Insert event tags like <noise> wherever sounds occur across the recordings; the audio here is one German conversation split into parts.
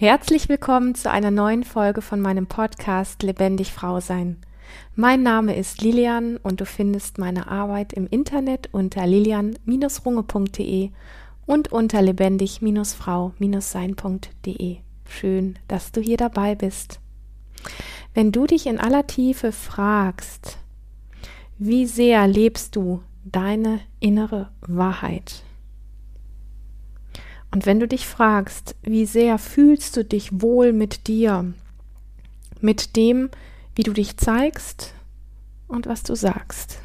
Herzlich willkommen zu einer neuen Folge von meinem Podcast Lebendig Frau Sein. Mein Name ist Lilian und du findest meine Arbeit im Internet unter lilian-runge.de und unter lebendig-frau-sein.de. Schön, dass du hier dabei bist. Wenn du dich in aller Tiefe fragst, wie sehr lebst du deine innere Wahrheit? Und wenn du dich fragst, wie sehr fühlst du dich wohl mit dir, mit dem, wie du dich zeigst und was du sagst.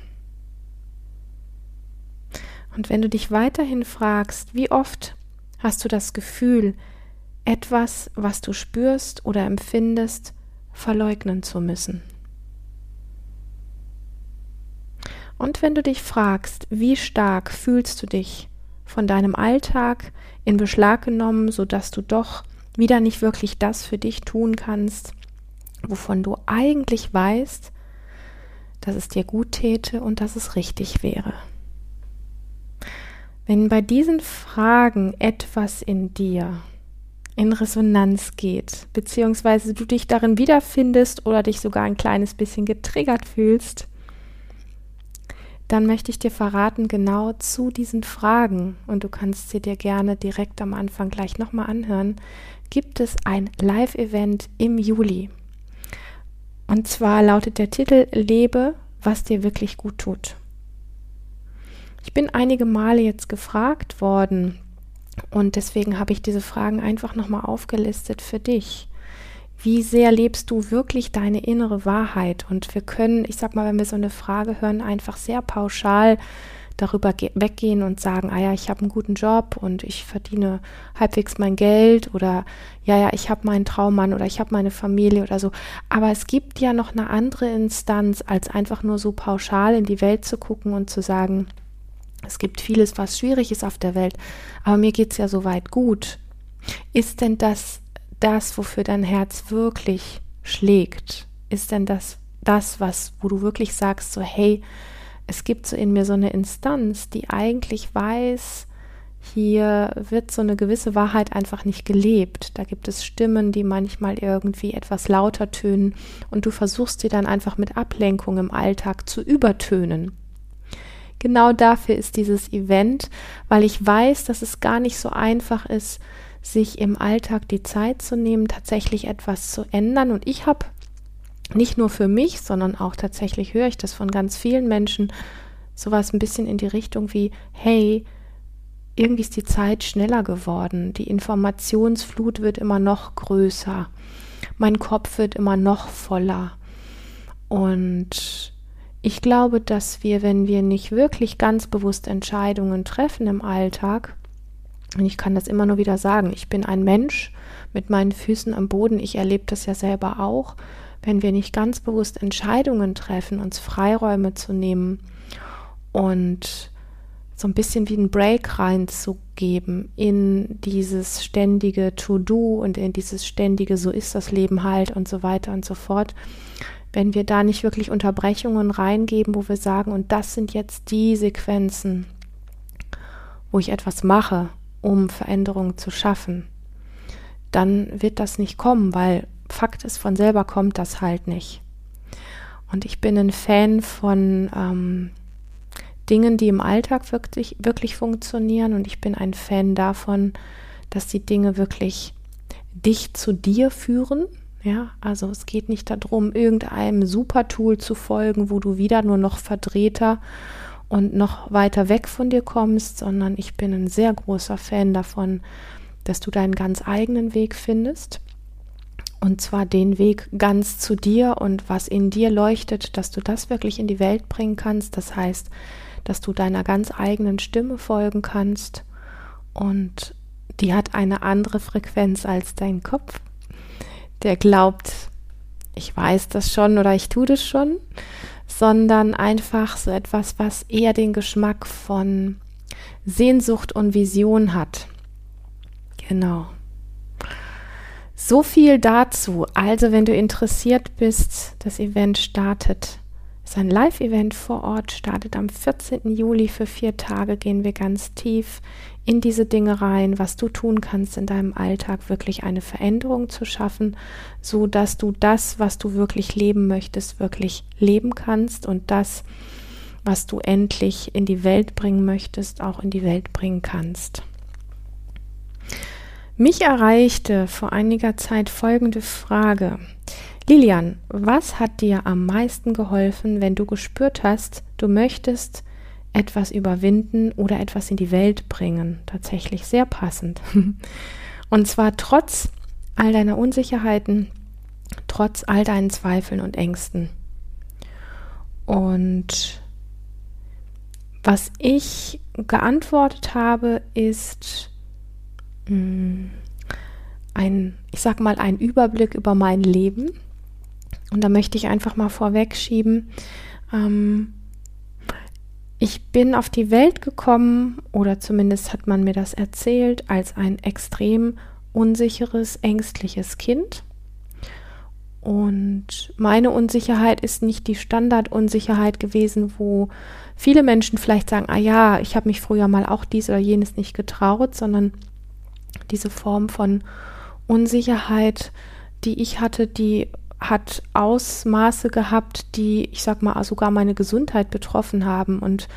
Und wenn du dich weiterhin fragst, wie oft hast du das Gefühl, etwas, was du spürst oder empfindest, verleugnen zu müssen. Und wenn du dich fragst, wie stark fühlst du dich von deinem Alltag in Beschlag genommen, sodass du doch wieder nicht wirklich das für dich tun kannst, wovon du eigentlich weißt, dass es dir gut täte und dass es richtig wäre. Wenn bei diesen Fragen etwas in dir in Resonanz geht, beziehungsweise du dich darin wiederfindest oder dich sogar ein kleines bisschen getriggert fühlst, dann möchte ich dir verraten, genau zu diesen Fragen, und du kannst sie dir gerne direkt am Anfang gleich nochmal anhören, gibt es ein Live-Event im Juli. Und zwar lautet der Titel Lebe, was dir wirklich gut tut. Ich bin einige Male jetzt gefragt worden und deswegen habe ich diese Fragen einfach nochmal aufgelistet für dich. Wie sehr lebst du wirklich deine innere Wahrheit? Und wir können, ich sag mal, wenn wir so eine Frage hören, einfach sehr pauschal darüber weggehen und sagen, ah ja, ich habe einen guten Job und ich verdiene halbwegs mein Geld oder ja, ja, ich habe meinen Traummann oder ich habe meine Familie oder so. Aber es gibt ja noch eine andere Instanz, als einfach nur so pauschal in die Welt zu gucken und zu sagen, es gibt vieles, was schwierig ist auf der Welt, aber mir geht es ja soweit gut. Ist denn das das, wofür dein Herz wirklich schlägt? Ist denn das das, was, wo du wirklich sagst, so, hey, es gibt so in mir so eine Instanz, die eigentlich weiß, hier wird so eine gewisse Wahrheit einfach nicht gelebt. Da gibt es Stimmen, die manchmal irgendwie etwas lauter tönen und du versuchst sie dann einfach mit Ablenkung im Alltag zu übertönen. Genau dafür ist dieses Event, weil ich weiß, dass es gar nicht so einfach ist, sich im Alltag die Zeit zu nehmen, tatsächlich etwas zu ändern. Und ich habe nicht nur für mich, sondern auch tatsächlich höre ich das von ganz vielen Menschen, sowas ein bisschen in die Richtung wie, hey, irgendwie ist die Zeit schneller geworden, die Informationsflut wird immer noch größer, mein Kopf wird immer noch voller. Und ich glaube, dass wir, wenn wir nicht wirklich ganz bewusst Entscheidungen treffen im Alltag, und ich kann das immer nur wieder sagen, ich bin ein Mensch mit meinen Füßen am Boden, ich erlebe das ja selber auch, wenn wir nicht ganz bewusst Entscheidungen treffen, uns Freiräume zu nehmen und so ein bisschen wie einen Break reinzugeben in dieses ständige To-Do und in dieses ständige So ist das Leben halt und so weiter und so fort. Wenn wir da nicht wirklich Unterbrechungen reingeben, wo wir sagen, und das sind jetzt die Sequenzen, wo ich etwas mache, um Veränderungen zu schaffen, dann wird das nicht kommen, weil Fakt ist, von selber kommt das halt nicht. Und ich bin ein Fan von ähm, Dingen, die im Alltag wirklich, wirklich funktionieren. Und ich bin ein Fan davon, dass die Dinge wirklich dich zu dir führen. Ja, also es geht nicht darum, irgendeinem Supertool zu folgen, wo du wieder nur noch verdrehter und noch weiter weg von dir kommst, sondern ich bin ein sehr großer Fan davon, dass du deinen ganz eigenen Weg findest. Und zwar den Weg ganz zu dir und was in dir leuchtet, dass du das wirklich in die Welt bringen kannst. Das heißt, dass du deiner ganz eigenen Stimme folgen kannst und die hat eine andere Frequenz als dein Kopf. Der glaubt, ich weiß das schon oder ich tue das schon sondern einfach so etwas, was eher den Geschmack von Sehnsucht und Vision hat. Genau. So viel dazu. Also, wenn du interessiert bist, das Event startet ist ein Live-Event vor Ort, startet am 14. Juli für vier Tage, gehen wir ganz tief in diese Dinge rein, was du tun kannst in deinem Alltag, wirklich eine Veränderung zu schaffen, so dass du das, was du wirklich leben möchtest, wirklich leben kannst und das, was du endlich in die Welt bringen möchtest, auch in die Welt bringen kannst. Mich erreichte vor einiger Zeit folgende Frage. Lilian, was hat dir am meisten geholfen, wenn du gespürt hast, du möchtest etwas überwinden oder etwas in die Welt bringen? Tatsächlich sehr passend. <laughs> Und zwar trotz all deiner Unsicherheiten, trotz all deinen Zweifeln und Ängsten. Und was ich geantwortet habe, ist mh, mm, ein, ich sag mal, ein Überblick über mein Leben und da möchte ich einfach mal vorwegschieben, ähm, ich bin auf die Welt gekommen, oder zumindest hat man mir das erzählt, als ein extrem unsicheres, ängstliches Kind. Und meine Unsicherheit ist nicht die Standardunsicherheit gewesen, wo viele Menschen vielleicht sagen, ah ja, ich habe mich früher mal auch dies oder jenes nicht getraut, sondern diese Form von Unsicherheit, die ich hatte, die hat Ausmaße gehabt, die, ich sag mal, sogar meine Gesundheit betroffen haben. Und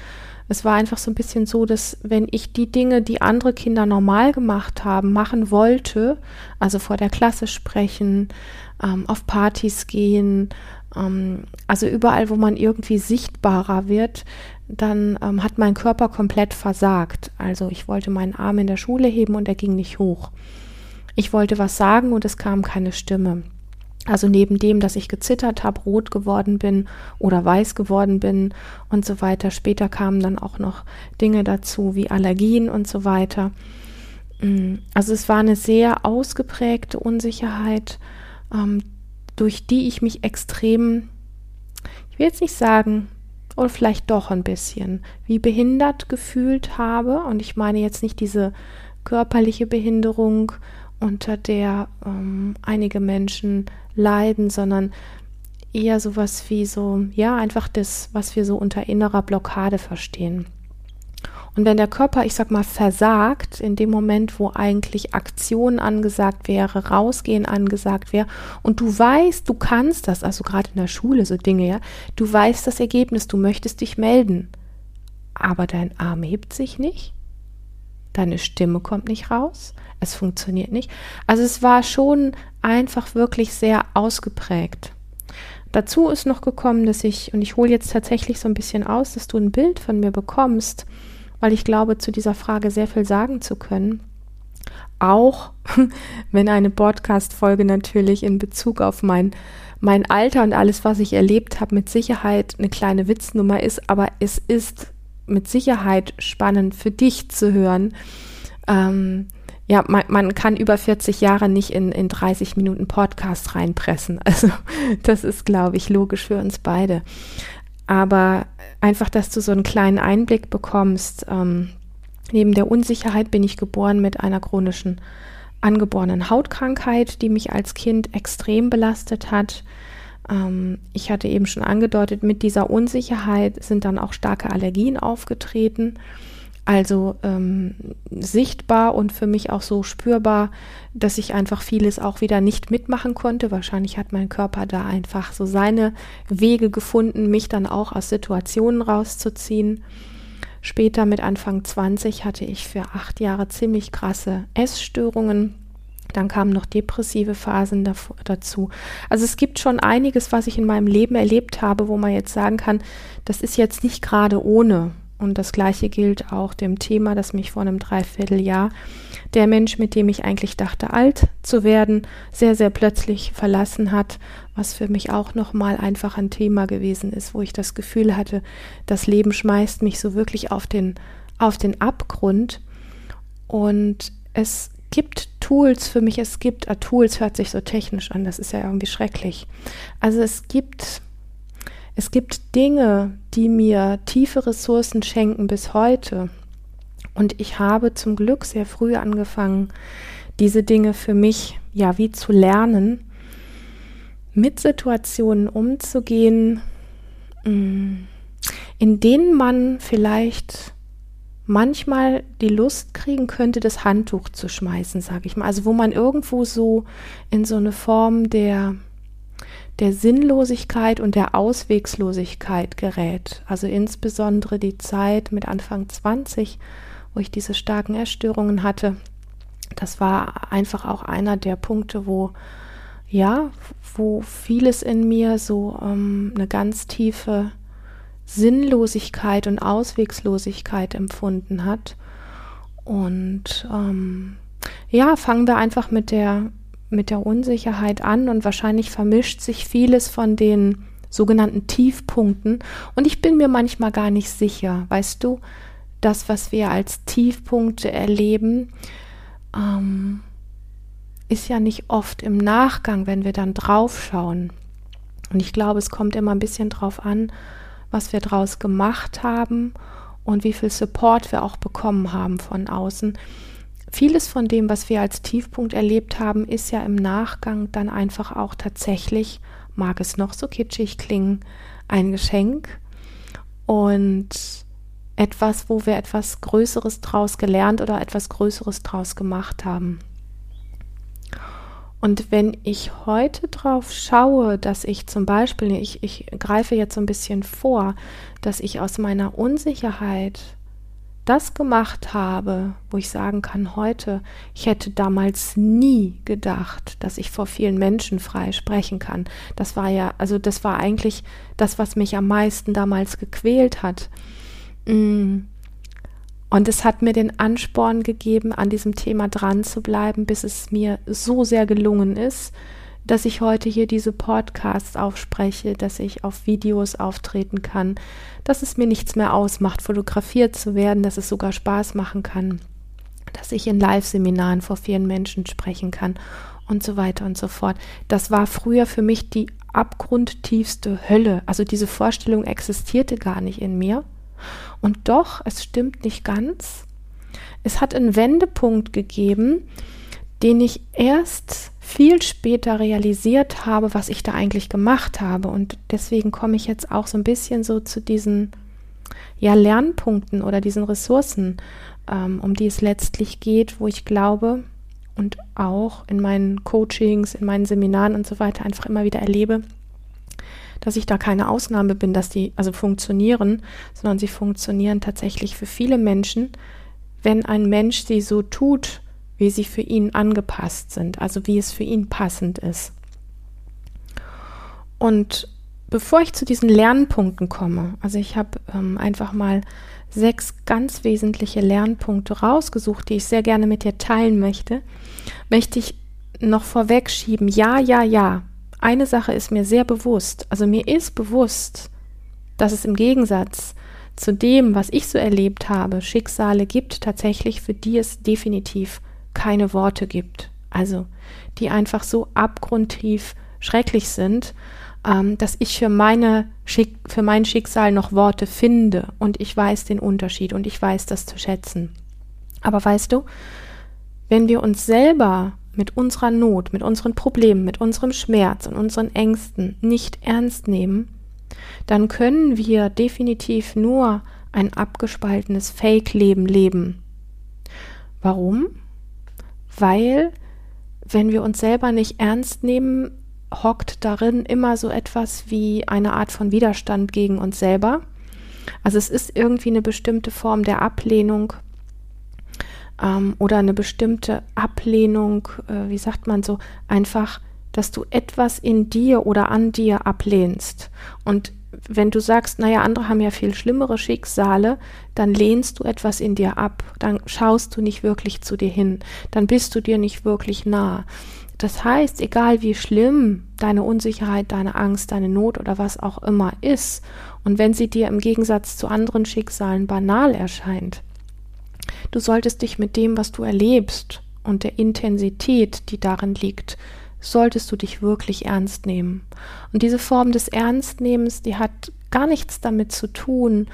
es war einfach so ein bisschen so, dass wenn ich die Dinge, die andere Kinder normal gemacht haben, machen wollte, also vor der Klasse sprechen, ähm, auf Partys gehen, ähm, also überall, wo man irgendwie sichtbarer wird, dann ähm, hat mein Körper komplett versagt. Also ich wollte meinen Arm in der Schule heben und er ging nicht hoch. Ich wollte was sagen und es kam keine Stimme. Also neben dem, dass ich gezittert habe, rot geworden bin oder weiß geworden bin und so weiter. Später kamen dann auch noch Dinge dazu wie Allergien und so weiter. Mm, also es war eine sehr ausgeprägte Unsicherheit, ähm, durch die ich mich extrem, ich will jetzt nicht sagen, oder vielleicht doch ein bisschen, wie behindert gefühlt habe. Und ich meine jetzt nicht diese körperliche Behinderung, unter der ähm, einige Menschen leiden, sondern eher sowas wie so, ja, einfach das, was wir so unter innerer Blockade verstehen. Und wenn der Körper, ich sag mal, versagt, in dem Moment, wo eigentlich Aktion angesagt wäre, rausgehen angesagt wäre, und du weißt, du kannst das, also gerade in der Schule so Dinge, ja, du weißt das Ergebnis, du möchtest dich melden, aber dein Arm hebt sich nicht, deine Stimme kommt nicht raus, es funktioniert nicht. Also es war schon einfach wirklich sehr ausgeprägt. Dazu ist noch gekommen, dass ich, und ich hole jetzt tatsächlich so ein bisschen aus, dass du ein Bild von mir bekommst, weil ich glaube, zu dieser Frage sehr viel sagen zu können. Auch <laughs> wenn eine Podcast-Folge natürlich in Bezug auf mein, mein Alter und alles, was ich erlebt habe, mit Sicherheit eine kleine Witznummer ist, aber es ist mit Sicherheit spannend für dich zu hören, ähm, ja, man, man kann über 40 Jahre nicht in, in 30 Minuten Podcast reinpressen. <laughs> Also das ist, glaube ich, logisch für uns beide. Aber einfach, dass du so einen kleinen Einblick bekommst. Ähm, neben der Unsicherheit bin ich geboren mit einer chronischen angeborenen Hautkrankheit, die mich als Kind extrem belastet hat. Ähm, ich hatte eben schon angedeutet, mit dieser Unsicherheit sind dann auch starke Allergien aufgetreten. Also ähm, sichtbar und für mich auch so spürbar, dass ich einfach vieles auch wieder nicht mitmachen konnte. Wahrscheinlich hat mein Körper da einfach so seine Wege gefunden, mich dann auch aus Situationen rauszuziehen. Später mit Anfang 20 hatte ich für acht Jahre ziemlich krasse Essstörungen. Dann kamen noch depressive Phasen dazu. Also es gibt schon einiges, was ich in meinem Leben erlebt habe, wo man jetzt sagen kann, das ist jetzt nicht gerade ohne. Und das Gleiche gilt auch dem Thema, das mich vor einem Dreivierteljahr der Mensch, mit dem ich eigentlich dachte, alt zu werden, sehr, sehr plötzlich verlassen hat, was für mich auch nochmal einfach ein Thema gewesen ist, wo ich das Gefühl hatte, das Leben schmeißt mich so wirklich auf den, auf den Abgrund. Und es gibt Tools für mich, es gibt, uh, Tools hört sich so technisch an, das ist ja irgendwie schrecklich. Also es gibt es gibt Dinge, die mir tiefe Ressourcen schenken bis heute. Und ich habe zum Glück sehr früh angefangen, diese Dinge für mich ja wie zu lernen, mit Situationen umzugehen, mm, in denen man vielleicht manchmal die Lust kriegen könnte, das Handtuch zu schmeißen, sage ich mal. Also wo man irgendwo so in so eine Form der der Sinnlosigkeit und der Auswegslosigkeit gerät. Also insbesondere die Zeit mit Anfang 20, wo ich diese starken Erstörungen hatte. Das war einfach auch einer der Punkte, wo ja, wo vieles in mir so ähm, eine ganz tiefe Sinnlosigkeit und Auswegslosigkeit empfunden hat. Und ähm, ja, fangen wir einfach mit der mit der Unsicherheit an und wahrscheinlich vermischt sich vieles von den sogenannten Tiefpunkten und ich bin mir manchmal gar nicht sicher, weißt du, das, was wir als Tiefpunkte erleben, ähm, ist ja nicht oft im Nachgang, wenn wir dann draufschauen. Und ich glaube, es kommt immer ein bisschen drauf an, was wir draus gemacht haben und wie viel Support wir auch bekommen haben von außen vieles von dem, was wir als Tiefpunkt erlebt haben, ist ja im Nachgang dann einfach auch tatsächlich, mag es noch so kitschig klingen, ein Geschenk und etwas, wo wir etwas Größeres draus gelernt oder etwas Größeres draus gemacht haben. Und wenn ich heute drauf schaue, dass ich zum Beispiel, ich, ich greife jetzt so ein bisschen vor, dass ich aus meiner Unsicherheit das gemacht habe, wo ich sagen kann heute, ich hätte damals nie gedacht, dass ich vor vielen Menschen frei sprechen kann. Das war ja, also das war eigentlich das, was mich am meisten damals gequält hat. Mm. Und es hat mir den Ansporn gegeben, an diesem Thema dran zu bleiben, bis es mir so sehr gelungen ist, dass ich heute hier diese Podcasts aufspreche, dass ich auf Videos auftreten kann, dass es mir nichts mehr ausmacht, fotografiert zu werden, dass es sogar Spaß machen kann, dass ich in Live-Seminaren vor vielen Menschen sprechen kann und so weiter und so fort. Das war früher für mich die abgrundtiefste Hölle. Also diese Vorstellung existierte gar nicht in mir. Und doch, es stimmt nicht ganz. Es hat einen Wendepunkt gegeben, den ich erst viel später realisiert habe, was ich da eigentlich gemacht habe. Und deswegen komme ich jetzt auch so ein bisschen so zu diesen ja, Lernpunkten oder diesen Ressourcen, ähm, um die es letztlich geht, wo ich glaube und auch in meinen Coachings, in meinen Seminaren und so weiter einfach immer wieder erlebe, dass ich da keine Ausnahme bin, dass die also funktionieren, sondern sie funktionieren tatsächlich für viele Menschen, wenn ein Mensch sie so tut, wie sie für ihn angepasst sind, also wie es für ihn passend ist. Und bevor ich zu diesen Lernpunkten komme, also ich habe ähm, einfach mal sechs ganz wesentliche Lernpunkte rausgesucht, die ich sehr gerne mit dir teilen möchte, möchte ich noch vorweg schieben, ja, ja, ja. Eine Sache ist mir sehr bewusst, also mir ist bewusst, dass es im Gegensatz zu dem, was ich so erlebt habe, Schicksale gibt tatsächlich, für die es definitiv keine Worte gibt. Also die einfach so abgrundtief schrecklich sind, ähm, dass ich für, meine Schick für mein Schicksal noch Worte finde und ich weiß den Unterschied und ich weiß das zu schätzen. Aber weißt du, wenn wir uns selber mit unserer Not, mit unseren Problemen, mit unserem Schmerz und unseren Ängsten nicht ernst nehmen, dann können wir definitiv nur ein abgespaltenes Fake-Leben leben. Warum? weil wenn wir uns selber nicht ernst nehmen, hockt darin immer so etwas wie eine Art von Widerstand gegen uns selber. Also es ist irgendwie eine bestimmte Form der Ablehnung ähm, oder eine bestimmte Ablehnung, äh, wie sagt man so, einfach, dass du etwas in dir oder an dir ablehnst. Und wenn du sagst, naja, andere haben ja viel schlimmere Schicksale, dann lehnst du etwas in dir ab, dann schaust du nicht wirklich zu dir hin, dann bist du dir nicht wirklich nah. Das heißt, egal wie schlimm deine Unsicherheit, deine Angst, deine Not oder was auch immer ist, und wenn sie dir im Gegensatz zu anderen Schicksalen banal erscheint, du solltest dich mit dem, was du erlebst und der Intensität, die darin liegt, solltest du dich wirklich ernst nehmen. Und diese Form des Ernstnehmens, die hat gar nichts damit zu tun,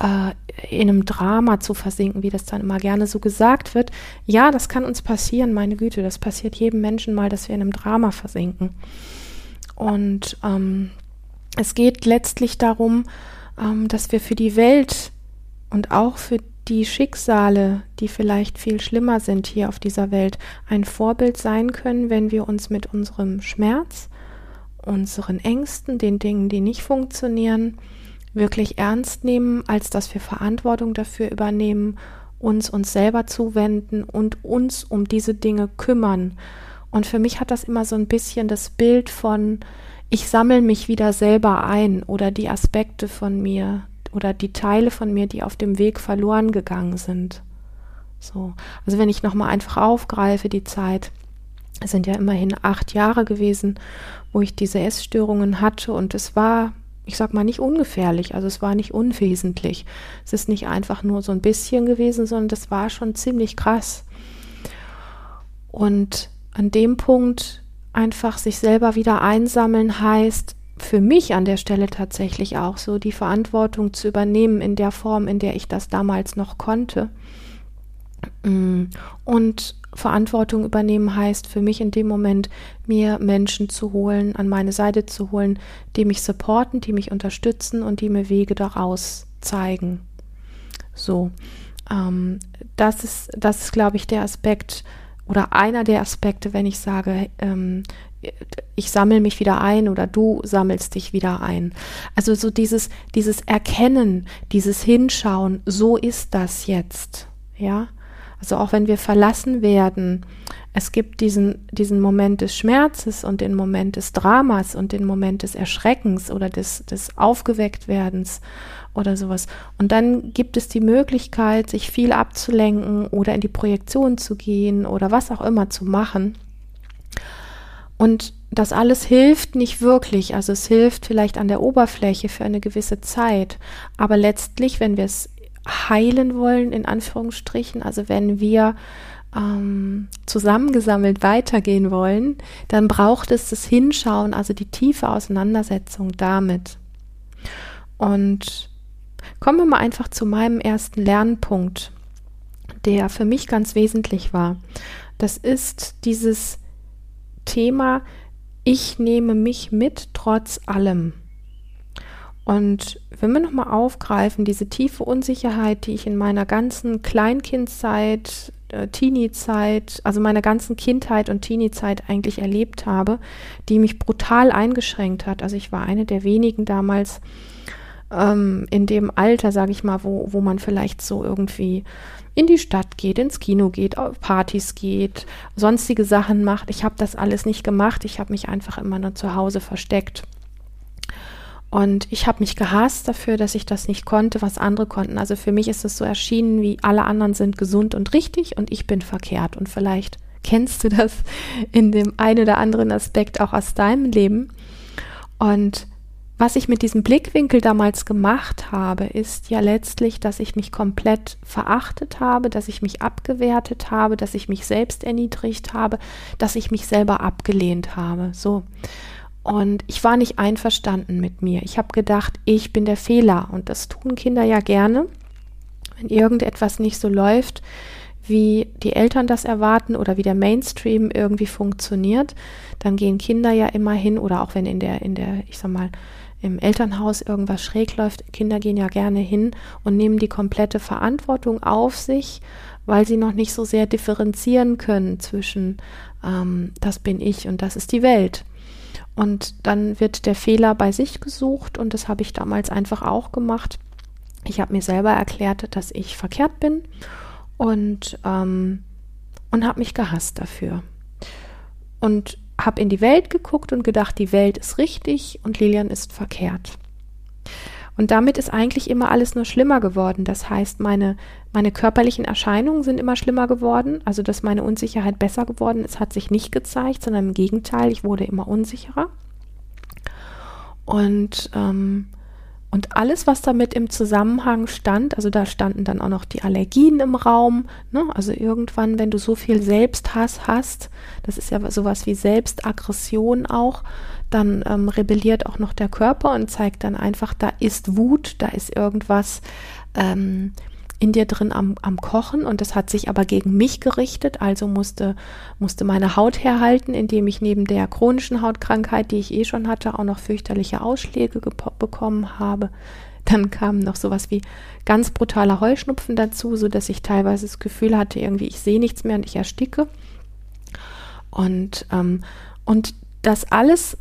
äh, in einem Drama zu versinken, wie das dann immer gerne so gesagt wird. Ja, das kann uns passieren, meine Güte, das passiert jedem Menschen mal, dass wir in einem Drama versinken. Und ähm, es geht letztlich darum, ähm, dass wir für die Welt und auch für die Schicksale, die vielleicht viel schlimmer sind hier auf dieser Welt, ein Vorbild sein können, wenn wir uns mit unserem Schmerz, unseren Ängsten, den Dingen, die nicht funktionieren, wirklich ernst nehmen, als dass wir Verantwortung dafür übernehmen, uns uns selber zuwenden und uns um diese Dinge kümmern. Und für mich hat das immer so ein bisschen das Bild von, ich sammle mich wieder selber ein oder die Aspekte von mir oder die Teile von mir, die auf dem Weg verloren gegangen sind. So, also wenn ich nochmal einfach aufgreife, die Zeit, es sind ja immerhin acht Jahre gewesen, wo ich diese Essstörungen hatte und es war ich sag mal, nicht ungefährlich, also es war nicht unwesentlich. Es ist nicht einfach nur so ein bisschen gewesen, sondern das war schon ziemlich krass. Und an dem Punkt einfach sich selber wieder einsammeln heißt, für mich an der Stelle tatsächlich auch so die Verantwortung zu übernehmen in der Form, in der ich das damals noch konnte. Mm. Und Verantwortung übernehmen heißt für mich in dem Moment, mir Menschen zu holen, an meine Seite zu holen, die mich supporten, die mich unterstützen und die mir Wege daraus zeigen. So, ähm, das ist, das ist, glaube ich, der Aspekt oder einer der Aspekte, wenn ich sage, ähm, ich sammle mich wieder ein oder du sammelst dich wieder ein. Also so dieses, dieses Erkennen, dieses Hinschauen, so ist das jetzt, ja. Also auch wenn wir verlassen werden, es gibt diesen, diesen Moment des Schmerzes und den Moment des Dramas und den Moment des Erschreckens oder des, des Aufgewecktwerdens oder sowas. Und dann gibt es die Möglichkeit, sich viel abzulenken oder in die Projektion zu gehen oder was auch immer zu machen. Und das alles hilft nicht wirklich. Also es hilft vielleicht an der Oberfläche für eine gewisse Zeit. Aber letztlich, wenn wir es heilen wollen, in Anführungsstrichen, also wenn wir ähm, zusammengesammelt weitergehen wollen, dann braucht es das Hinschauen, also die tiefe Auseinandersetzung damit. Und kommen wir mal einfach zu meinem ersten Lernpunkt, der für mich ganz wesentlich war. Das ist dieses Thema, ich nehme mich mit trotz allem. Und wenn wir nochmal aufgreifen, diese tiefe Unsicherheit, die ich in meiner ganzen Kleinkindzeit, äh, Teenie-Zeit, also meiner ganzen Kindheit und Teenie-Zeit eigentlich erlebt habe, die mich brutal eingeschränkt hat. Also ich war eine der wenigen damals ähm, in dem Alter, sage ich mal, wo, wo man vielleicht so irgendwie in die Stadt geht, ins Kino geht, auf Partys geht, sonstige Sachen macht. Ich habe das alles nicht gemacht. Ich habe mich einfach immer nur zu Hause versteckt. Und ich habe mich gehasst dafür, dass ich das nicht konnte, was andere konnten. Also für mich ist es so erschienen, wie alle anderen sind gesund und richtig und ich bin verkehrt. Und vielleicht kennst du das in dem einen oder anderen Aspekt auch aus deinem Leben. Und was ich mit diesem Blickwinkel damals gemacht habe, ist ja letztlich, dass ich mich komplett verachtet habe, dass ich mich abgewertet habe, dass ich mich selbst erniedrigt habe, dass ich mich selber abgelehnt habe. So. Und ich war nicht einverstanden mit mir. Ich habe gedacht, ich bin der Fehler. Und das tun Kinder ja gerne. Wenn irgendetwas nicht so läuft, wie die Eltern das erwarten oder wie der Mainstream irgendwie funktioniert, dann gehen Kinder ja immer hin oder auch wenn in der, in der, ich sag mal, im Elternhaus irgendwas schräg läuft, Kinder gehen ja gerne hin und nehmen die komplette Verantwortung auf sich, weil sie noch nicht so sehr differenzieren können zwischen ähm, das bin ich und das ist die Welt. Und dann wird der Fehler bei sich gesucht und das habe ich damals einfach auch gemacht. Ich habe mir selber erklärt, dass ich verkehrt bin und, ähm, und habe mich gehasst dafür. Und habe in die Welt geguckt und gedacht, die Welt ist richtig und Lilian ist verkehrt. Und damit ist eigentlich immer alles nur schlimmer geworden. Das heißt, meine, meine körperlichen Erscheinungen sind immer schlimmer geworden. Also, dass meine Unsicherheit besser geworden ist, hat sich nicht gezeigt, sondern im Gegenteil, ich wurde immer unsicherer. Und, ähm, und alles, was damit im Zusammenhang stand, also da standen dann auch noch die Allergien im Raum. Ne? Also irgendwann, wenn du so viel Selbsthass hast, das ist ja sowas wie Selbstaggression auch, dann ähm, rebelliert auch noch der Körper und zeigt dann einfach, da ist Wut, da ist irgendwas ähm, in dir drin am, am Kochen und das hat sich aber gegen mich gerichtet, also musste, musste meine Haut herhalten, indem ich neben der chronischen Hautkrankheit, die ich eh schon hatte, auch noch fürchterliche Ausschläge bekommen habe. Dann kam noch sowas wie ganz brutaler Heuschnupfen dazu, so dass ich teilweise das Gefühl hatte, irgendwie ich sehe nichts mehr und ich ersticke. Und, ähm, und das alles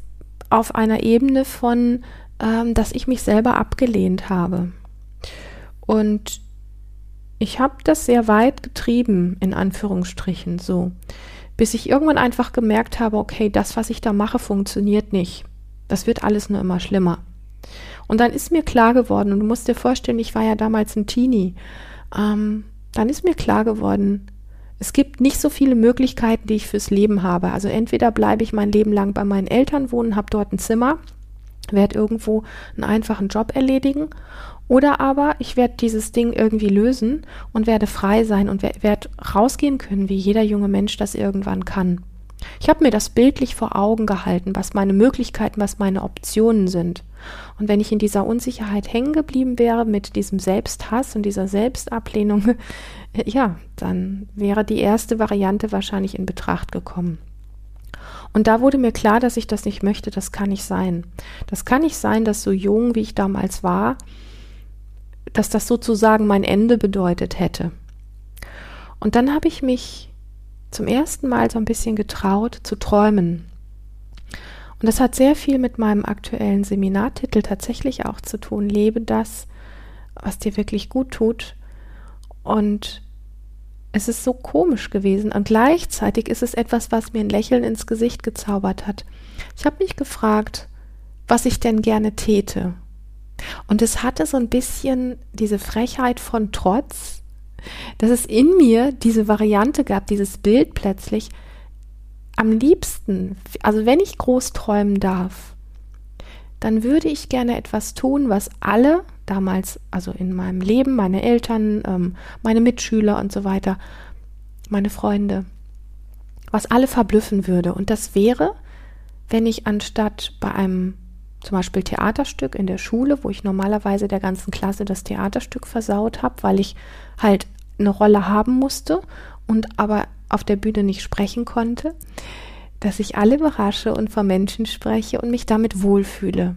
auf einer Ebene von, ähm, dass ich mich selber abgelehnt habe. Und ich habe das sehr weit getrieben, in Anführungsstrichen, so, bis ich irgendwann einfach gemerkt habe, okay, das, was ich da mache, funktioniert nicht. Das wird alles nur immer schlimmer. Und dann ist mir klar geworden, und du musst dir vorstellen, ich war ja damals ein Teenie, ähm, dann ist mir klar geworden, es gibt nicht so viele Möglichkeiten, die ich fürs Leben habe. Also entweder bleibe ich mein Leben lang bei meinen Eltern wohnen, habe dort ein Zimmer, werde irgendwo einen einfachen Job erledigen oder aber ich werde dieses Ding irgendwie lösen und werde frei sein und werde rausgehen können, wie jeder junge Mensch das irgendwann kann. Ich habe mir das bildlich vor Augen gehalten, was meine Möglichkeiten, was meine Optionen sind. Und wenn ich in dieser Unsicherheit hängen geblieben wäre mit diesem Selbsthass und dieser Selbstablehnung, <laughs> ja, dann wäre die erste Variante wahrscheinlich in Betracht gekommen. Und da wurde mir klar, dass ich das nicht möchte, das kann nicht sein. Das kann nicht sein, dass so jung, wie ich damals war, dass das sozusagen mein Ende bedeutet hätte. Und dann habe ich mich zum ersten Mal so ein bisschen getraut zu träumen. Und das hat sehr viel mit meinem aktuellen Seminartitel tatsächlich auch zu tun. Lebe das, was dir wirklich gut tut. Und es ist so komisch gewesen und gleichzeitig ist es etwas, was mir ein Lächeln ins Gesicht gezaubert hat. Ich habe mich gefragt, was ich denn gerne täte und es hatte so ein bisschen diese Frechheit von Trotz, dass es in mir diese Variante gab, dieses Bild plötzlich. Am liebsten, also wenn ich groß träumen darf, dann würde ich gerne etwas tun, was alle damals, also in meinem Leben, meine Eltern, ähm, meine Mitschüler und so weiter, meine Freunde, was alle verblüffen würde. Und das wäre, wenn ich anstatt bei einem zum Beispiel Theaterstück in der Schule, wo ich normalerweise der ganzen Klasse das Theaterstück versaut habe, weil ich halt eine Rolle haben musste und aber auf der Bühne nicht sprechen konnte, dass ich alle überrasche und vor Menschen spreche und mich damit wohlfühle.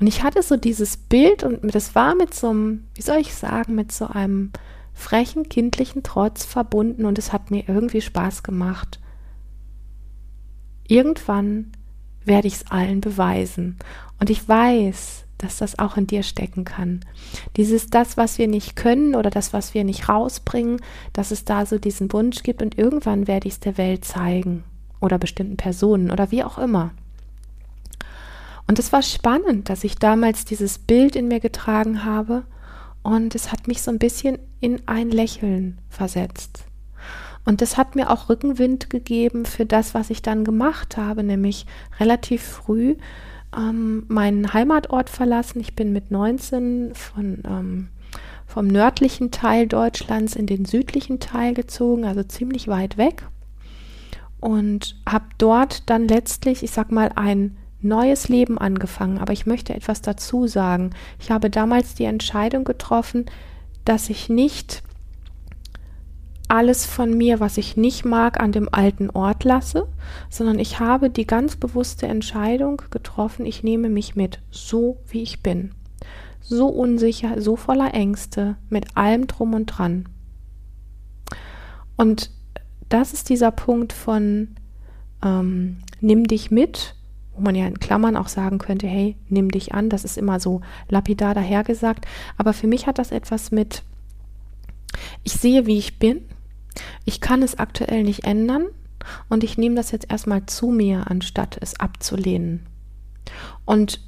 Und ich hatte so dieses Bild und das war mit so einem, wie soll ich sagen, mit so einem frechen kindlichen Trotz verbunden und es hat mir irgendwie Spaß gemacht. Irgendwann werde ich es allen beweisen. Und ich weiß, dass das auch in dir stecken kann. Dieses, das, was wir nicht können oder das, was wir nicht rausbringen, dass es da so diesen Wunsch gibt und irgendwann werde ich es der Welt zeigen oder bestimmten Personen oder wie auch immer. Und es war spannend, dass ich damals dieses Bild in mir getragen habe und es hat mich so ein bisschen in ein Lächeln versetzt. Und das hat mir auch Rückenwind gegeben für das, was ich dann gemacht habe, nämlich relativ früh ähm, meinen Heimatort verlassen. Ich bin mit 19 von, ähm, vom nördlichen Teil Deutschlands in den südlichen Teil gezogen, also ziemlich weit weg. Und habe dort dann letztlich, ich sag mal, ein neues Leben angefangen. Aber ich möchte etwas dazu sagen. Ich habe damals die Entscheidung getroffen, dass ich nicht alles von mir, was ich nicht mag, an dem alten Ort lasse, sondern ich habe die ganz bewusste Entscheidung getroffen, ich nehme mich mit, so wie ich bin. So unsicher, so voller Ängste, mit allem drum und dran. Und das ist dieser Punkt von ähm, nimm dich mit, wo man ja in Klammern auch sagen könnte, hey, nimm dich an, das ist immer so lapidar dahergesagt, aber für mich hat das etwas mit, ich sehe, wie ich bin, ich kann es aktuell nicht ändern und ich nehme das jetzt erstmal zu mir, anstatt es abzulehnen. Und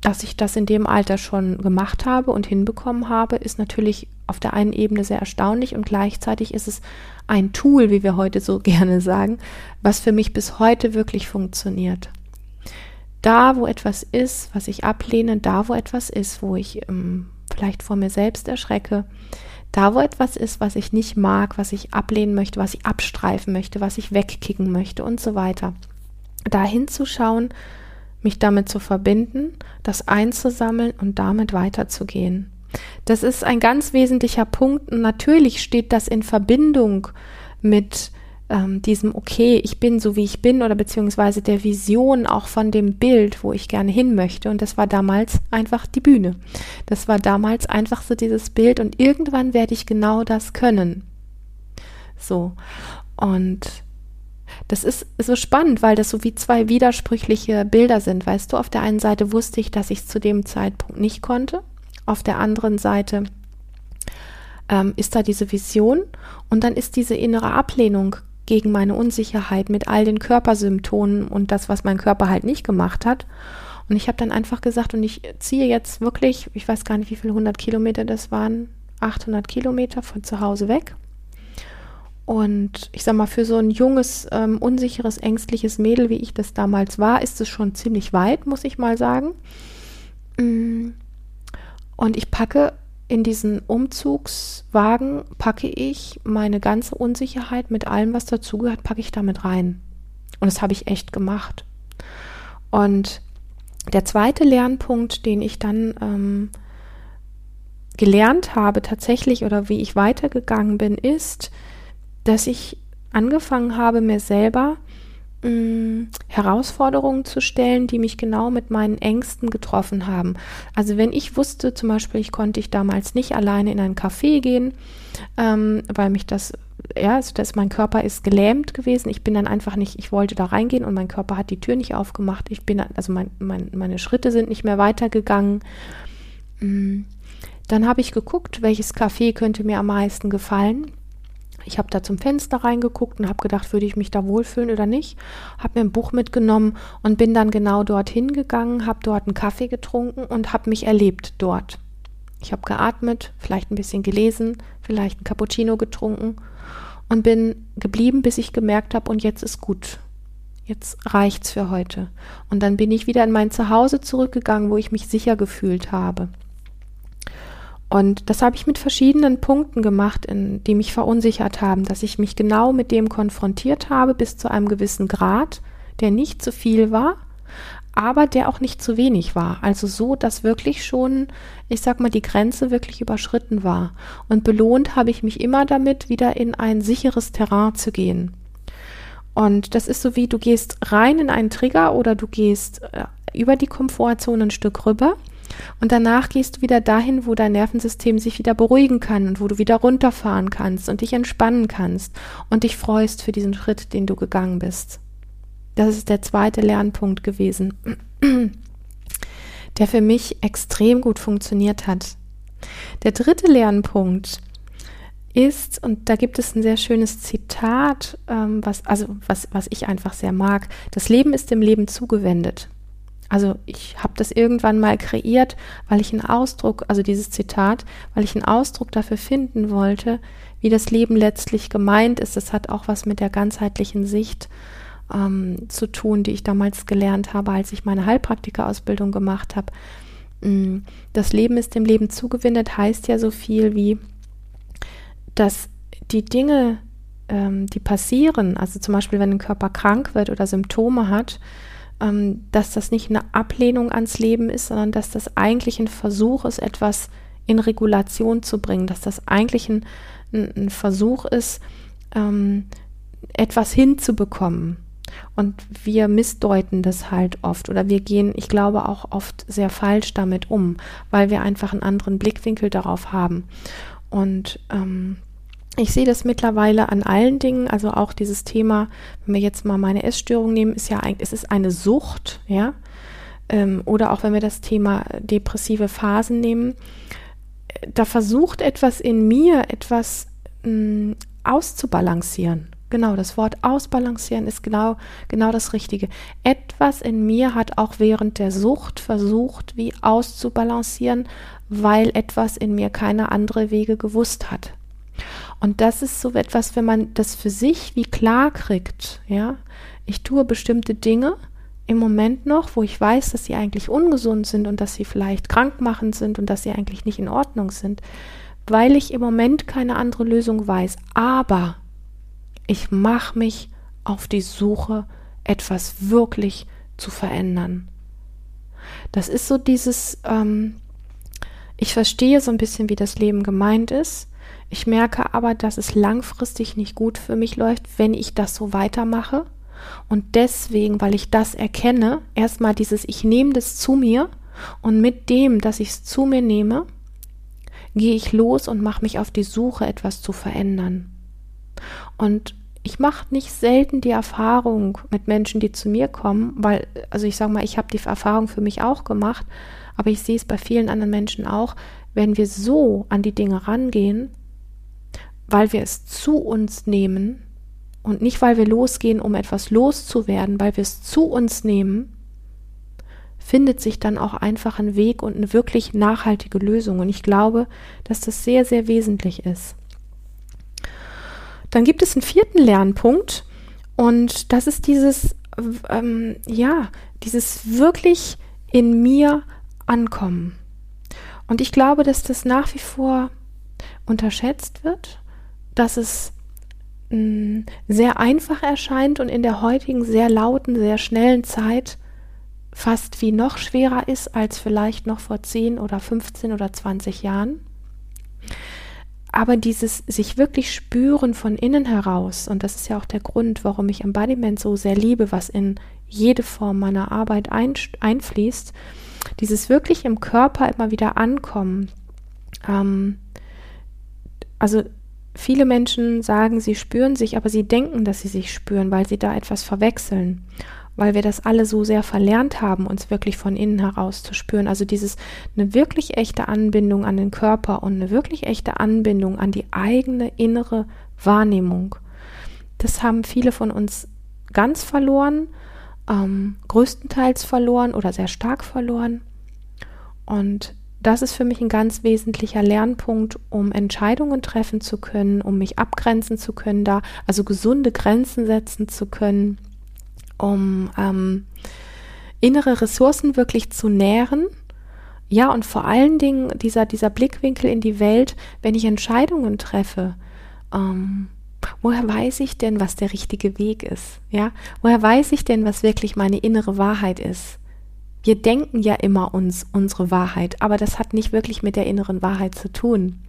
dass ich das in dem Alter schon gemacht habe und hinbekommen habe, ist natürlich auf der einen Ebene sehr erstaunlich und gleichzeitig ist es ein Tool, wie wir heute so <laughs> gerne sagen, was für mich bis heute wirklich funktioniert. Da, wo etwas ist, was ich ablehne, da, wo etwas ist, wo ich ähm, vielleicht vor mir selbst erschrecke, da, wo etwas ist, was ich nicht mag, was ich ablehnen möchte, was ich abstreifen möchte, was ich wegkicken möchte und so weiter. Da hinzuschauen, mich damit zu verbinden, das einzusammeln und damit weiterzugehen. Das ist ein ganz wesentlicher Punkt und natürlich steht das in Verbindung mit ähm, diesem, okay, ich bin so wie ich bin oder beziehungsweise der Vision auch von dem Bild, wo ich gerne hin möchte. Und das war damals einfach die Bühne. Das war damals einfach so dieses Bild und irgendwann werde ich genau das können. So. Und das ist so spannend, weil das so wie zwei widersprüchliche Bilder sind. Weißt du, auf der einen Seite wusste ich, dass ich es zu dem Zeitpunkt nicht konnte. Auf der anderen Seite ähm, ist da diese Vision und dann ist diese innere Ablehnung gegen meine Unsicherheit mit all den Körpersymptomen und das, was mein Körper halt nicht gemacht hat. Und ich habe dann einfach gesagt, und ich ziehe jetzt wirklich, ich weiß gar nicht, wie viele 100 Kilometer das waren, 800 Kilometer von zu Hause weg. Und ich sag mal, für so ein junges, ähm, unsicheres, ängstliches Mädel, wie ich das damals war, ist es schon ziemlich weit, muss ich mal sagen. Mm. Und ich packe in diesen Umzugswagen packe ich meine ganze Unsicherheit mit allem, was dazugehört, packe ich damit rein. Und das habe ich echt gemacht. Und der zweite Lernpunkt, den ich dann ähm, gelernt habe tatsächlich oder wie ich weitergegangen bin, ist, dass ich angefangen habe, mir selber mh, Herausforderungen zu stellen, die mich genau mit meinen Ängsten getroffen haben. Also wenn ich wusste, zum Beispiel, ich konnte ich damals nicht alleine in ein Café gehen, ähm, weil mich das ja, also das, mein Körper ist gelähmt gewesen. Ich bin dann einfach nicht, ich wollte da reingehen und mein Körper hat die Tür nicht aufgemacht. Ich bin, also mein, mein, meine Schritte sind nicht mehr weitergegangen. Dann habe ich geguckt, welches Café könnte mir am meisten gefallen. Ich habe da zum Fenster reingeguckt und habe gedacht, würde ich mich da wohlfühlen oder nicht. Habe mir ein Buch mitgenommen und bin dann genau dorthin gegangen, habe dort einen Kaffee getrunken und habe mich erlebt dort. Ich habe geatmet, vielleicht ein bisschen gelesen, vielleicht ein Cappuccino getrunken und bin geblieben, bis ich gemerkt habe, und jetzt ist gut. Jetzt reicht's für heute. Und dann bin ich wieder in mein Zuhause zurückgegangen, wo ich mich sicher gefühlt habe. Und das habe ich mit verschiedenen Punkten gemacht, in, die mich verunsichert haben, dass ich mich genau mit dem konfrontiert habe bis zu einem gewissen Grad, der nicht zu viel war, aber der auch nicht zu wenig war. Also so, dass wirklich schon, ich sag mal, die Grenze wirklich überschritten war. Und belohnt habe ich mich immer damit, wieder in ein sicheres Terrain zu gehen. Und das ist so wie, du gehst rein in einen Trigger oder du gehst äh, über die Komfortzone ein Stück rüber und danach gehst du wieder dahin, wo dein Nervensystem sich wieder beruhigen kann und wo du wieder runterfahren kannst und dich entspannen kannst und dich freust für diesen Schritt, den du gegangen bist. Das ist der zweite Lernpunkt gewesen, der für mich extrem gut funktioniert hat. Der dritte Lernpunkt ist, und da gibt es ein sehr schönes Zitat, ähm, was, also was, was ich einfach sehr mag, das Leben ist dem Leben zugewendet. Also ich habe das irgendwann mal kreiert, weil ich einen Ausdruck, also dieses Zitat, weil ich einen Ausdruck dafür finden wollte, wie das Leben letztlich gemeint ist. Das hat auch was mit der ganzheitlichen Sicht ähm, zu tun, die ich damals gelernt habe, als ich meine Heilpraktikerausbildung gemacht habe. Mm, das Leben ist dem Leben zugewindet, heißt ja so viel wie, dass die Dinge, ähm, die passieren, also zum Beispiel, wenn ein Körper krank wird oder Symptome hat, ähm, dass das nicht eine Ablehnung ans Leben ist, sondern dass das eigentlich ein Versuch ist, etwas in Regulation zu bringen, dass das eigentlich ein, ein, Versuch ist, ähm, etwas hinzubekommen. Und wir missdeuten das halt oft oder wir gehen, ich glaube, auch oft sehr falsch damit um, weil wir einfach einen anderen Blickwinkel darauf haben. Und ähm, ich sehe das mittlerweile an allen Dingen, also auch dieses Thema, wenn wir jetzt mal meine Essstörung nehmen, ist ja eigentlich, es ist eine Sucht, ja. Ähm, oder auch wenn wir das Thema depressive Phasen nehmen, da versucht etwas in mir, etwas mh, hm, auszubalancieren. Genau, das Wort ausbalancieren ist genau, genau das Richtige. Etwas in mir hat auch während der Sucht versucht, wie auszubalancieren, weil etwas in mir keine andere Wege gewusst hat. Und das ist so etwas, wenn man das für sich wie klar kriegt, ja. Ich tue bestimmte Dinge im Moment noch, wo ich weiß, dass sie eigentlich ungesund sind und dass sie vielleicht krankmachend sind und dass sie eigentlich nicht in Ordnung sind, weil ich im Moment keine andere Lösung weiß. Aber ich mache mich auf die Suche, etwas wirklich zu verändern. Das ist so dieses, ähm, Ich verstehe so ein bisschen, wie das Leben gemeint ist. Ich merke aber, dass es langfristig nicht gut für mich läuft, wenn ich das so weitermache. Und deswegen, weil ich das erkenne, erstmal dieses, ich nehme das zu mir und mit dem, dass ich es zu mir nehme, gehe ich los und mache mich auf die Suche, etwas zu verändern. Und ich mache nicht selten die Erfahrung mit Menschen, die zu mir kommen, weil, also ich sage mal, ich habe die Erfahrung für mich auch gemacht, aber ich sehe es bei vielen anderen Menschen auch, wenn wir so an die Dinge rangehen, weil wir es zu uns nehmen und nicht, weil wir losgehen, um etwas loszuwerden, weil wir es zu uns nehmen, findet sich dann auch einfach ein Weg und eine wirklich nachhaltige Lösung. Und ich glaube, dass das sehr, sehr wesentlich ist. Dann gibt es einen vierten Lernpunkt und das ist dieses, ähm, ja, dieses wirklich in mir ankommen. Und ich glaube, dass das nach wie vor unterschätzt wird, dass es mm, sehr einfach erscheint und in der heutigen sehr lauten, sehr schnellen Zeit fast wie noch schwerer ist als vielleicht noch vor 10 oder 15 oder 20 Jahren. Aber dieses sich wirklich spüren von innen heraus, und das ist ja auch der Grund, warum ich Embodiment so sehr liebe, was in jede Form meiner Arbeit ein, einfließt, dieses wirklich im Körper immer wieder ankommen. Ähm, also viele Menschen sagen, sie spüren sich, aber sie denken, dass sie sich spüren, weil sie da etwas verwechseln weil wir das alle so sehr verlernt haben, uns wirklich von innen heraus zu spüren. Also dieses eine wirklich echte Anbindung an den Körper und eine wirklich echte Anbindung an die eigene innere Wahrnehmung. Das haben viele von uns ganz verloren, ähm, größtenteils verloren oder sehr stark verloren. Und das ist für mich ein ganz wesentlicher Lernpunkt, um Entscheidungen treffen zu können, um mich abgrenzen zu können, da also gesunde Grenzen setzen zu können um ähm, innere Ressourcen wirklich zu nähren. Ja, und vor allen Dingen dieser, dieser Blickwinkel in die Welt, wenn ich Entscheidungen treffe, ähm, woher weiß ich denn, was der richtige Weg ist? Ja, woher weiß ich denn, was wirklich meine innere Wahrheit ist? Wir denken ja immer uns unsere Wahrheit, aber das hat nicht wirklich mit der inneren Wahrheit zu tun.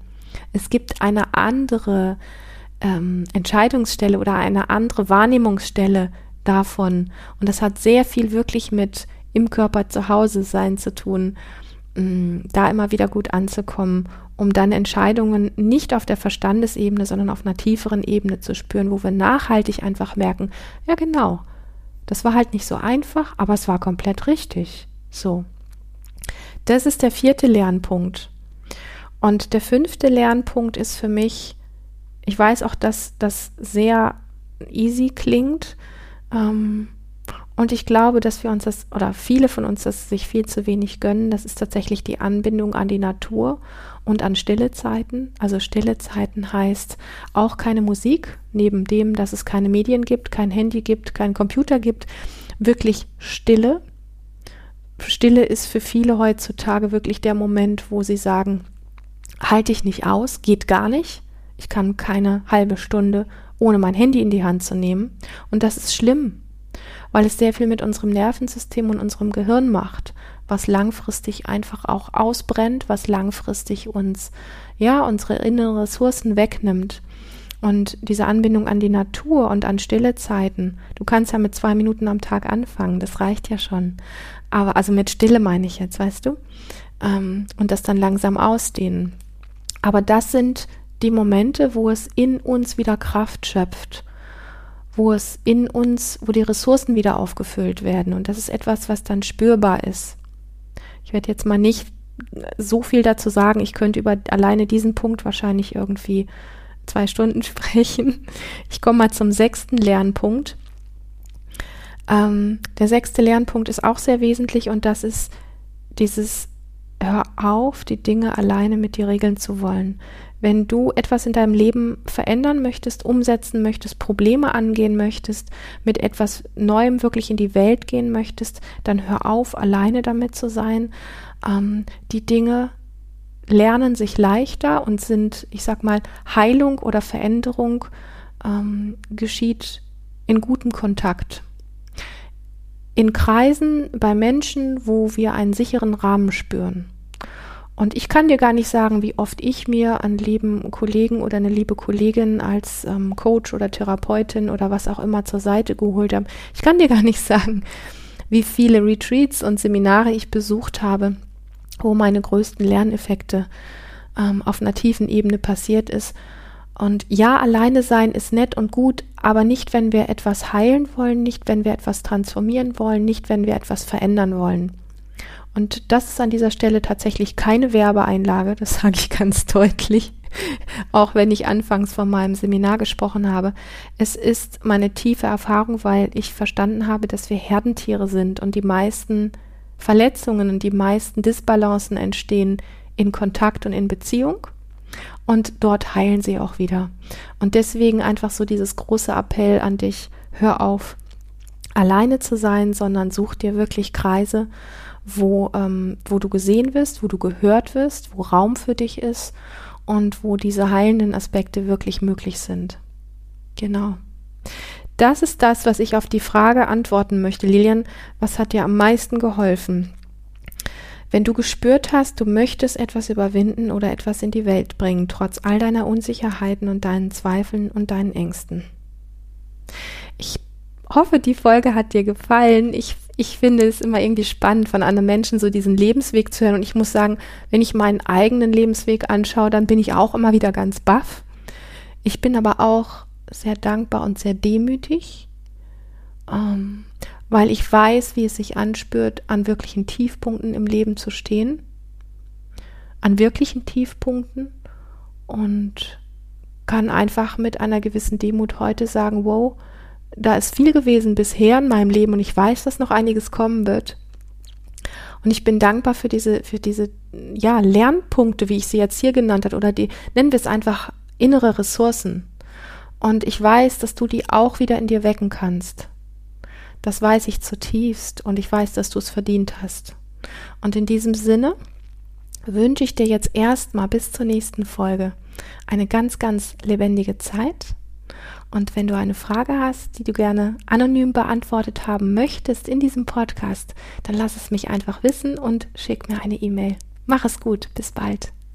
Es gibt eine andere ähm, Entscheidungsstelle oder eine andere Wahrnehmungsstelle davon. Und das hat sehr viel wirklich mit im Körper zu Hause sein zu tun, mm, da immer wieder gut anzukommen, um dann Entscheidungen nicht auf der Verstandesebene, sondern auf einer tieferen Ebene zu spüren, wo wir nachhaltig einfach merken, ja genau, das war halt nicht so einfach, aber es war komplett richtig. So. Das ist der vierte Lernpunkt. Und der fünfte Lernpunkt ist für mich, ich weiß auch, dass das sehr easy klingt, ähm, und ich glaube, dass wir uns das, oder viele von uns das sich viel zu wenig gönnen, das ist tatsächlich die Anbindung an die Natur und an stille Zeiten. Also stille Zeiten heißt auch keine Musik, neben dem, dass es keine Medien gibt, kein Handy gibt, kein Computer gibt, wirklich Stille. Stille ist für viele heutzutage wirklich der Moment, wo sie sagen, halte ich nicht aus, geht gar nicht. Ich kann keine halbe Stunde ohne mein Handy in die Hand zu nehmen. Und das ist schlimm, weil es sehr viel mit unserem Nervensystem und unserem Gehirn macht, was langfristig einfach auch ausbrennt, was langfristig uns, ja, unsere inneren Ressourcen wegnimmt. Und diese Anbindung an die Natur und an stille Zeiten, du kannst ja mit zwei Minuten am Tag anfangen, das reicht ja schon. Aber also mit Stille meine ich jetzt, weißt du? Ähm, und das dann langsam ausdehnen. Aber das sind die Momente, wo es in uns wieder Kraft schöpft, wo es in uns, wo die Ressourcen wieder aufgefüllt werden. Und das ist etwas, was dann spürbar ist. Ich werde jetzt mal nicht so viel dazu sagen. Ich könnte über alleine diesen Punkt wahrscheinlich irgendwie zwei Stunden <laughs> sprechen. Ich komme mal zum sechsten Lernpunkt. Ähm, der sechste Lernpunkt ist auch sehr wesentlich und das ist dieses Hör auf, die Dinge alleine mit dir regeln zu wollen. Wenn du etwas in deinem Leben verändern möchtest, umsetzen möchtest, Probleme angehen möchtest, mit etwas Neuem wirklich in die Welt gehen möchtest, dann hör auf, alleine damit zu sein. Ähm, die Dinge lernen sich leichter und sind, ich sag mal, Heilung oder Veränderung ähm, geschieht in gutem Kontakt. In Kreisen bei Menschen, wo wir einen sicheren Rahmen spüren. Und ich kann dir gar nicht sagen, wie oft ich mir einen lieben Kollegen oder eine liebe Kollegin als ähm, Coach oder Therapeutin oder was auch immer zur Seite geholt habe. Ich kann dir gar nicht sagen, wie viele Retreats und Seminare ich besucht habe, wo meine größten Lerneffekte ähm, auf einer tiefen Ebene passiert ist. Und ja, alleine sein ist nett und gut, aber nicht, wenn wir etwas heilen wollen, nicht, wenn wir etwas transformieren wollen, nicht, wenn wir etwas verändern wollen. Und das ist an dieser Stelle tatsächlich keine Werbeeinlage, das <laughs> sage ich ganz deutlich, <laughs> auch wenn ich anfangs von meinem Seminar gesprochen habe. Es ist meine tiefe Erfahrung, weil ich verstanden habe, dass wir Herdentiere sind und die meisten Verletzungen und die meisten Disbalancen entstehen in Kontakt und in Beziehung. Und dort heilen sie auch wieder. Und deswegen einfach so dieses große Appell an dich, hör auf, alleine zu sein, sondern such dir wirklich Kreise wo, ähm, wo du gesehen wirst, wo du gehört wirst, wo Raum für dich ist und wo diese heilenden Aspekte wirklich möglich sind. Genau. Das ist das, was ich auf die Frage antworten möchte. Lilian, was hat dir am meisten geholfen? Wenn du gespürt hast, du möchtest etwas überwinden oder etwas in die Welt bringen, trotz all deiner Unsicherheiten und deinen Zweifeln und deinen Ängsten. Ich hoffe, die Folge hat dir gefallen. Ich, ich finde es immer irgendwie spannend, von anderen Menschen so diesen Lebensweg zu hören. Und ich muss sagen, wenn ich meinen eigenen Lebensweg anschaue, dann bin ich auch immer wieder ganz baff. Ich bin aber auch sehr dankbar und sehr demütig, ähm, weil ich weiß, wie es sich anspürt, an wirklichen Tiefpunkten im Leben zu stehen. An wirklichen Tiefpunkten und kann einfach mit einer gewissen Demut heute sagen, wow, da ist viel gewesen bisher in meinem Leben und ich weiß, dass noch einiges kommen wird. Und ich bin dankbar für diese, für diese, ja, Lernpunkte, wie ich sie jetzt hier genannt habe, oder die, nennen wir es einfach innere Ressourcen. Und ich weiß, dass du die auch wieder in dir wecken kannst. Das weiß ich zutiefst und ich weiß, dass du es verdient hast. Und in diesem Sinne wünsche ich dir jetzt erstmal bis zur nächsten Folge eine ganz, ganz lebendige Zeit und wenn du eine Frage hast, die du gerne anonym beantwortet haben möchtest in diesem Podcast, dann lass es mich einfach wissen und schick mir eine E-Mail. Mach es gut, bis bald.